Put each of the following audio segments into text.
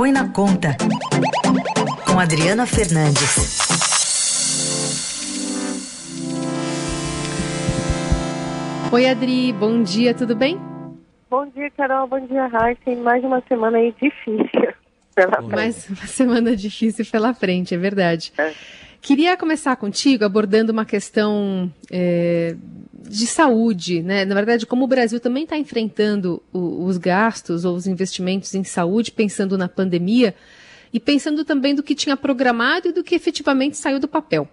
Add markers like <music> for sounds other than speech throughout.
Põe na Conta, com Adriana Fernandes. Oi, Adri, bom dia, tudo bem? Bom dia, Carol, bom dia, Raíssa. Mais uma semana aí difícil <laughs> pela frente. Mais uma semana difícil pela frente, é verdade. É. Queria começar contigo abordando uma questão é, de saúde, né? Na verdade, como o Brasil também está enfrentando o, os gastos ou os investimentos em saúde, pensando na pandemia e pensando também do que tinha programado e do que efetivamente saiu do papel.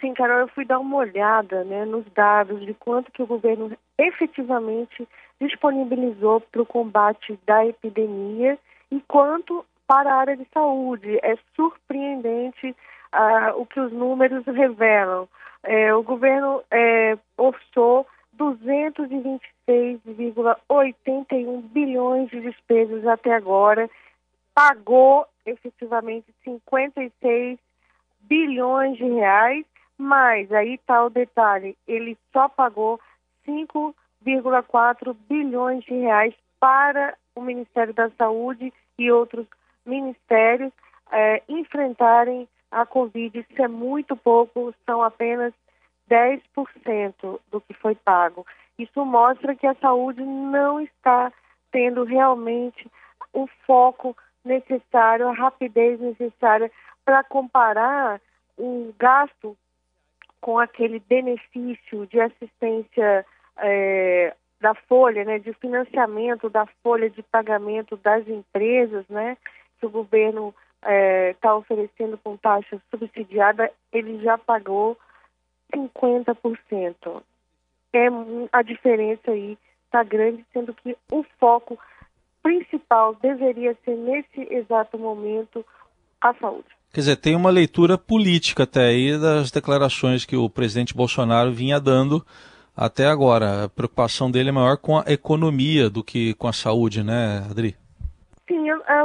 Sim, Carol, eu fui dar uma olhada né, nos dados de quanto que o governo efetivamente disponibilizou para o combate da epidemia e quanto para a área de saúde. É surpreendente uh, o que os números revelam. É, o governo é, orçou 226,81 bilhões de despesas até agora, pagou efetivamente 56 bilhões de reais, mas aí está o detalhe, ele só pagou 5,4 bilhões de reais para o Ministério da Saúde e outros ministérios é, enfrentarem a Covid. Isso é muito pouco, são apenas 10% do que foi pago. Isso mostra que a saúde não está tendo realmente o foco necessário, a rapidez necessária para comparar o gasto com aquele benefício de assistência é, da folha, né, de financiamento da folha de pagamento das empresas, né, que o governo está é, tá oferecendo com taxa subsidiada, ele já pagou 50%. É, a diferença aí está grande, sendo que o foco principal deveria ser, nesse exato momento, a saúde. Quer dizer, tem uma leitura política até aí das declarações que o presidente Bolsonaro vinha dando até agora. A preocupação dele é maior com a economia do que com a saúde, né, Adri? Sim, é, é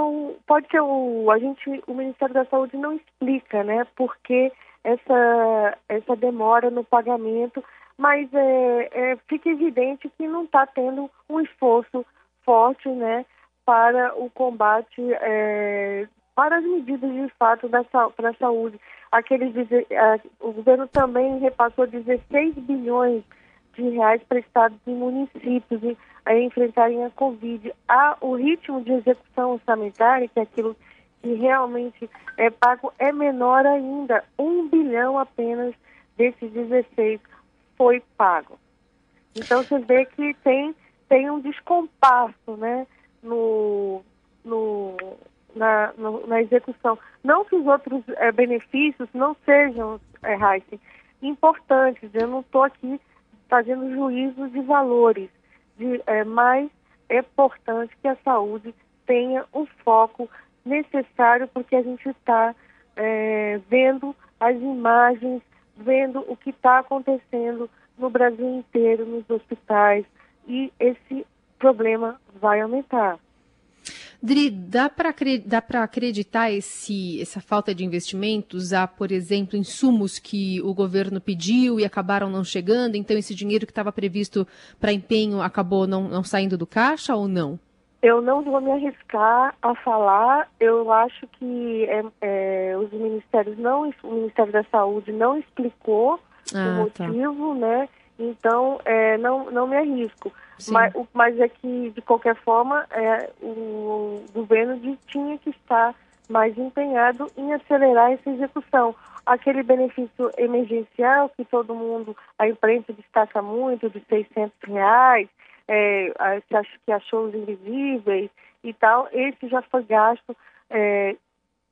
pode ser o, a gente, o Ministério da Saúde não explica, né, porque essa, essa demora no pagamento, mas é, é fica evidente que não está tendo um esforço forte, né, para o combate, é, para as medidas de fato da, para a saúde. Aqueles, o governo também repassou 16 bilhões de reais para estados e municípios a enfrentarem a Covid. O ritmo de execução orçamentária, que é aquilo que realmente é pago, é menor ainda. Um bilhão apenas desses 16 foi pago. Então você vê que tem, tem um descompasso né, no, no, na, no, na execução. Não que os outros é, benefícios não sejam, é, importantes. Eu não estou aqui fazendo juízos de valores, de, é, mas é importante que a saúde tenha o foco necessário, porque a gente está é, vendo as imagens, vendo o que está acontecendo no Brasil inteiro, nos hospitais, e esse problema vai aumentar. Dri, dá para acreditar esse, essa falta de investimentos a, por exemplo, insumos que o governo pediu e acabaram não chegando? Então, esse dinheiro que estava previsto para empenho acabou não, não saindo do caixa ou não? Eu não vou me arriscar a falar. Eu acho que é, é, os ministérios não, o Ministério da Saúde não explicou ah, o tá. motivo, tá. né? Então, é, não, não me arrisco. Mas, mas é que, de qualquer forma, é, o governo de, tinha que estar mais empenhado em acelerar essa execução. Aquele benefício emergencial que todo mundo, a imprensa destaca muito, de 600 reais, é, que achou os invisíveis e tal, esse já foi gasto é,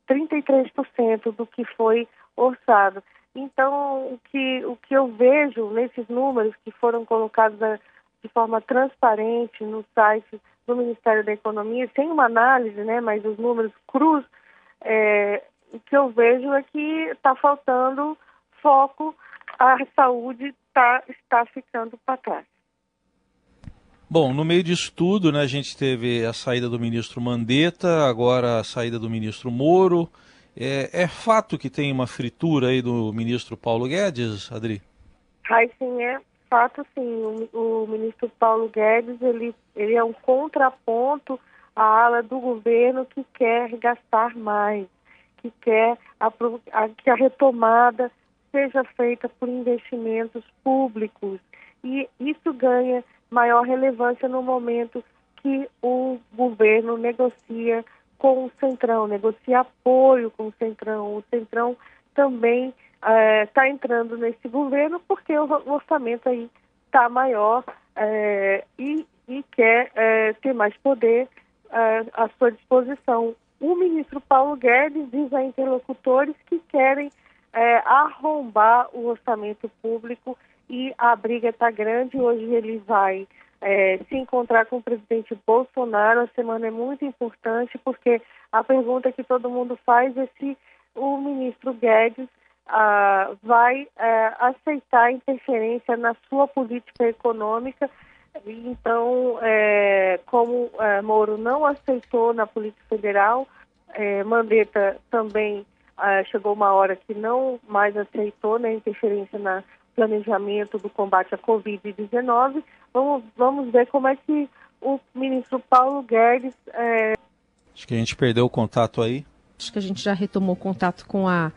33% do que foi orçado. Então, o que, o que eu vejo nesses números que foram colocados de forma transparente no site do Ministério da Economia, sem uma análise, né, mas os números cruz, é, o que eu vejo é que está faltando foco, a saúde tá, está ficando para trás. Bom, no meio disso tudo, né, a gente teve a saída do ministro Mandetta, agora a saída do ministro Moro. É, é fato que tem uma fritura aí do ministro Paulo Guedes, Adri? Ai, sim, é fato, sim. O, o, ministro Paulo Guedes, ele, ele é um contraponto a ala do governo que quer gastar mais, que quer a, a, que a retomada seja feita por investimentos públicos. E isso ganha maior relevância no momento que o governo negocia com o Centrão, negocia apoio com o Centrão. O Centrão também está é, entrando nesse governo porque o orçamento aí está maior é, e, e, quer é, ter mais poder à sua disposição. O ministro Paulo Guedes diz a interlocutores que querem arrombar o orçamento público e a briga está grande. Hoje ele vai é, se encontrar com o presidente Bolsonaro. A semana é muito importante porque a pergunta que todo mundo faz é se o ministro Guedes ah, vai é, aceitar interferência na sua política econômica. Então, é, como é, Moro não aceitou na política federal, é, Mandetta também ah, chegou uma hora que não mais aceitou né, interferência no planejamento do combate à Covid-19. Vamos, vamos ver como é que o ministro Paulo Guedes. É... Acho que a gente perdeu o contato aí. Acho que a gente já retomou o contato com a,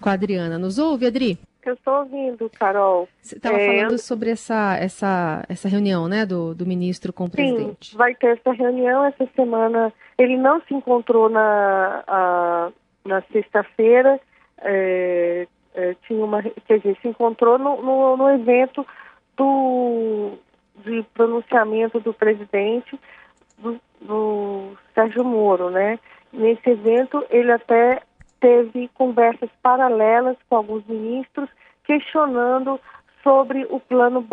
com a Adriana. Nos ouve, Adri? Eu estou ouvindo, Carol. Você estava é... falando sobre essa, essa, essa reunião, né, do, do ministro com o Sim, presidente. vai ter essa reunião essa semana. Ele não se encontrou na, a, na sexta-feira. É, é, tinha uma, quer dizer, se encontrou no, no, no evento do, de pronunciamento do presidente do, do Sérgio Moro, né? Nesse evento ele até teve conversas paralelas com alguns ministros questionando sobre o plano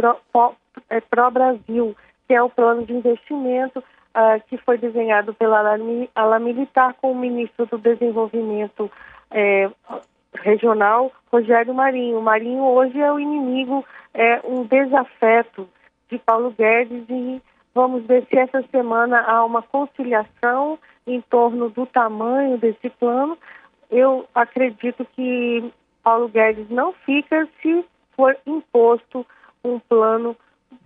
é, Pró-Brasil, que é o plano de investimento uh, que foi desenhado pela ala militar com o ministro do Desenvolvimento é, Regional, Rogério Marinho. O Marinho hoje é o inimigo, é um desafeto de Paulo Guedes e vamos ver se essa semana há uma conciliação em torno do tamanho desse plano, eu acredito que Paulo Guedes não fica se for imposto um plano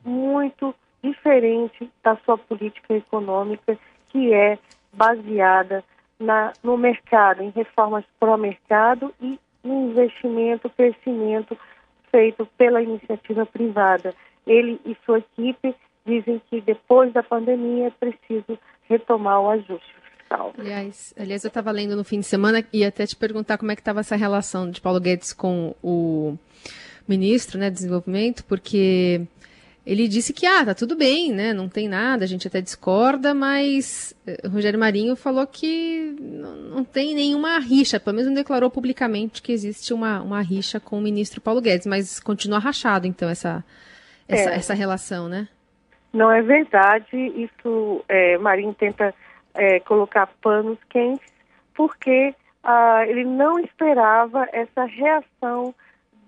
muito diferente da sua política econômica, que é baseada na, no mercado, em reformas pró-mercado e investimento, crescimento feito pela iniciativa privada. Ele e sua equipe dizem que depois da pandemia é preciso retomar o ajuste. Aliás, aliás eu estava lendo no fim de semana e até te perguntar como é que estava essa relação de Paulo Guedes com o ministro, né, de desenvolvimento, porque ele disse que ah, tá tudo bem, né, não tem nada, a gente até discorda, mas eh, Rogério Marinho falou que não, não tem nenhuma rixa, pelo menos não declarou publicamente que existe uma, uma rixa com o ministro Paulo Guedes, mas continua rachado então essa essa, é. essa relação, né? Não é verdade, isso é, Marinho tenta é, colocar panos quentes, porque ah, ele não esperava essa reação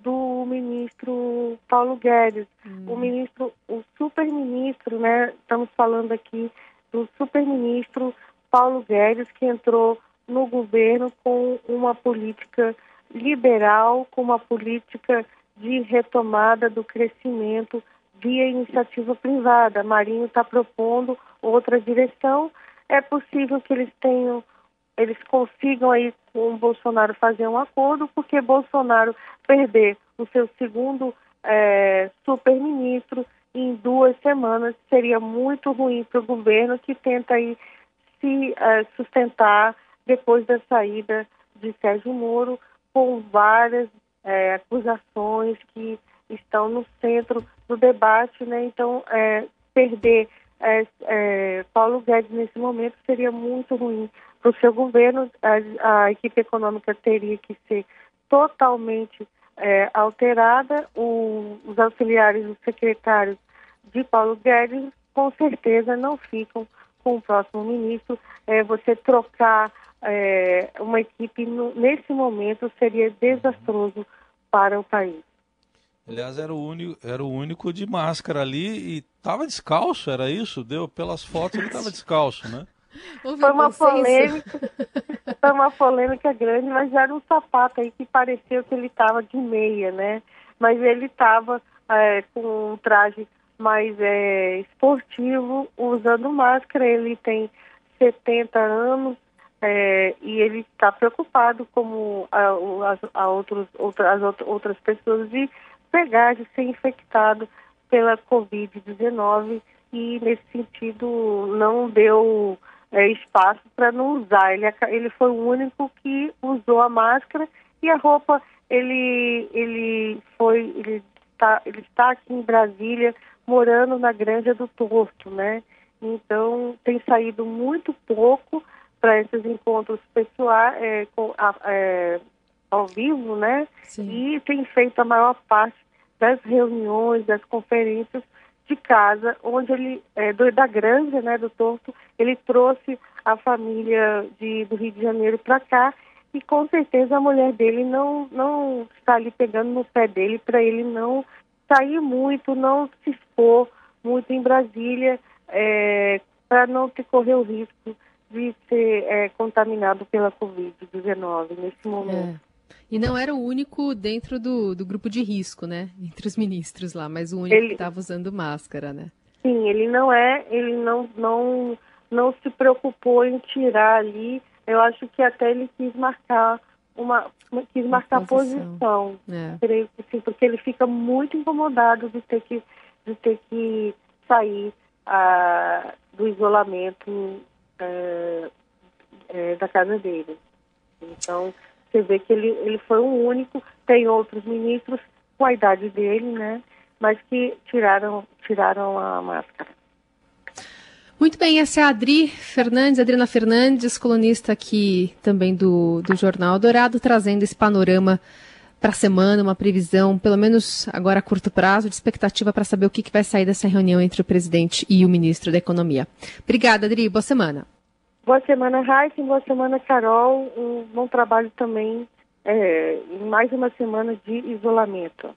do ministro Paulo Guedes. Hum. O ministro, o super-ministro, né? Estamos falando aqui do super-ministro Paulo Guedes, que entrou no governo com uma política liberal, com uma política de retomada do crescimento via iniciativa privada. Marinho está propondo outra direção é possível que eles tenham, eles consigam aí com o Bolsonaro fazer um acordo, porque Bolsonaro perder o seu segundo é, super-ministro em duas semanas seria muito ruim para o governo que tenta aí se é, sustentar depois da saída de Sérgio Moro com várias é, acusações que estão no centro do debate, né? Então, é, perder é, é, Paulo Guedes nesse momento seria muito ruim para o seu governo. A, a, equipe econômica teria que ser totalmente é, alterada. O, os auxiliares, os secretários de Paulo Guedes, com certeza não ficam com o próximo ministro. É, você trocar é, uma equipe no, nesse momento seria desastroso para o país. Aliás, era o único, era o único de máscara ali e estava descalço, era isso? Deu pelas fotos ele estava descalço, né? Foi uma polêmica, foi uma polêmica grande, mas era um sapato aí que pareceu que ele estava de meia, né? Mas ele estava é, com um traje mais é, esportivo, usando máscara. Ele tem 70 anos, é, e ele está preocupado, como a, a, a outros, outra, as outras pessoas, de pegar, de ser infectado pela Covid-19 e, nesse sentido, não deu é, espaço para não usar. Ele, ele foi o único que usou a máscara e a roupa, ele, ele foi, ele está, ele está aqui em Brasília, morando na Granja do Torto, né? Então, tem saído muito pouco para esses encontros pessoais, é, é, ao vivo, né? Sim. E tem feito a maior parte das reuniões, das conferências de casa, onde ele, é, do, da granja, né, do Torto, ele trouxe a família de, do Rio de Janeiro para cá e com certeza a mulher dele não, não está ali pegando no pé dele para ele não sair muito, não se expor muito em Brasília, é, para não correr o risco de ser é, contaminado pela Covid-19 nesse momento. E não era o único dentro do, do grupo de risco, né? <laughs> Entre os ministros lá, mas o único ele... que estava usando máscara, né? Sim, ele não é, ele não, não, não se preocupou em tirar ali. Eu acho que até ele quis marcar uma, quis marcar posição. posição. É. Creio que sim, porque ele fica muito incomodado de ter que, de ter que sair ah, do isolamento é, é, da casa dele. Então, você vê que ele, ele foi o único, tem outros ministros com a idade dele, né? Mas que tiraram, tiraram a máscara. Muito bem, essa é a Adri Fernandes, Adriana Fernandes, colunista aqui também do, do Jornal Dourado, trazendo esse panorama para a semana, uma previsão, pelo menos agora a curto prazo, de expectativa para saber o que, que vai sair dessa reunião entre o presidente e o ministro da Economia. Obrigada, Adri. Boa semana. Boa semana, Raíssa. Boa semana, Carol. Um bom trabalho também é, mais uma semana de isolamento.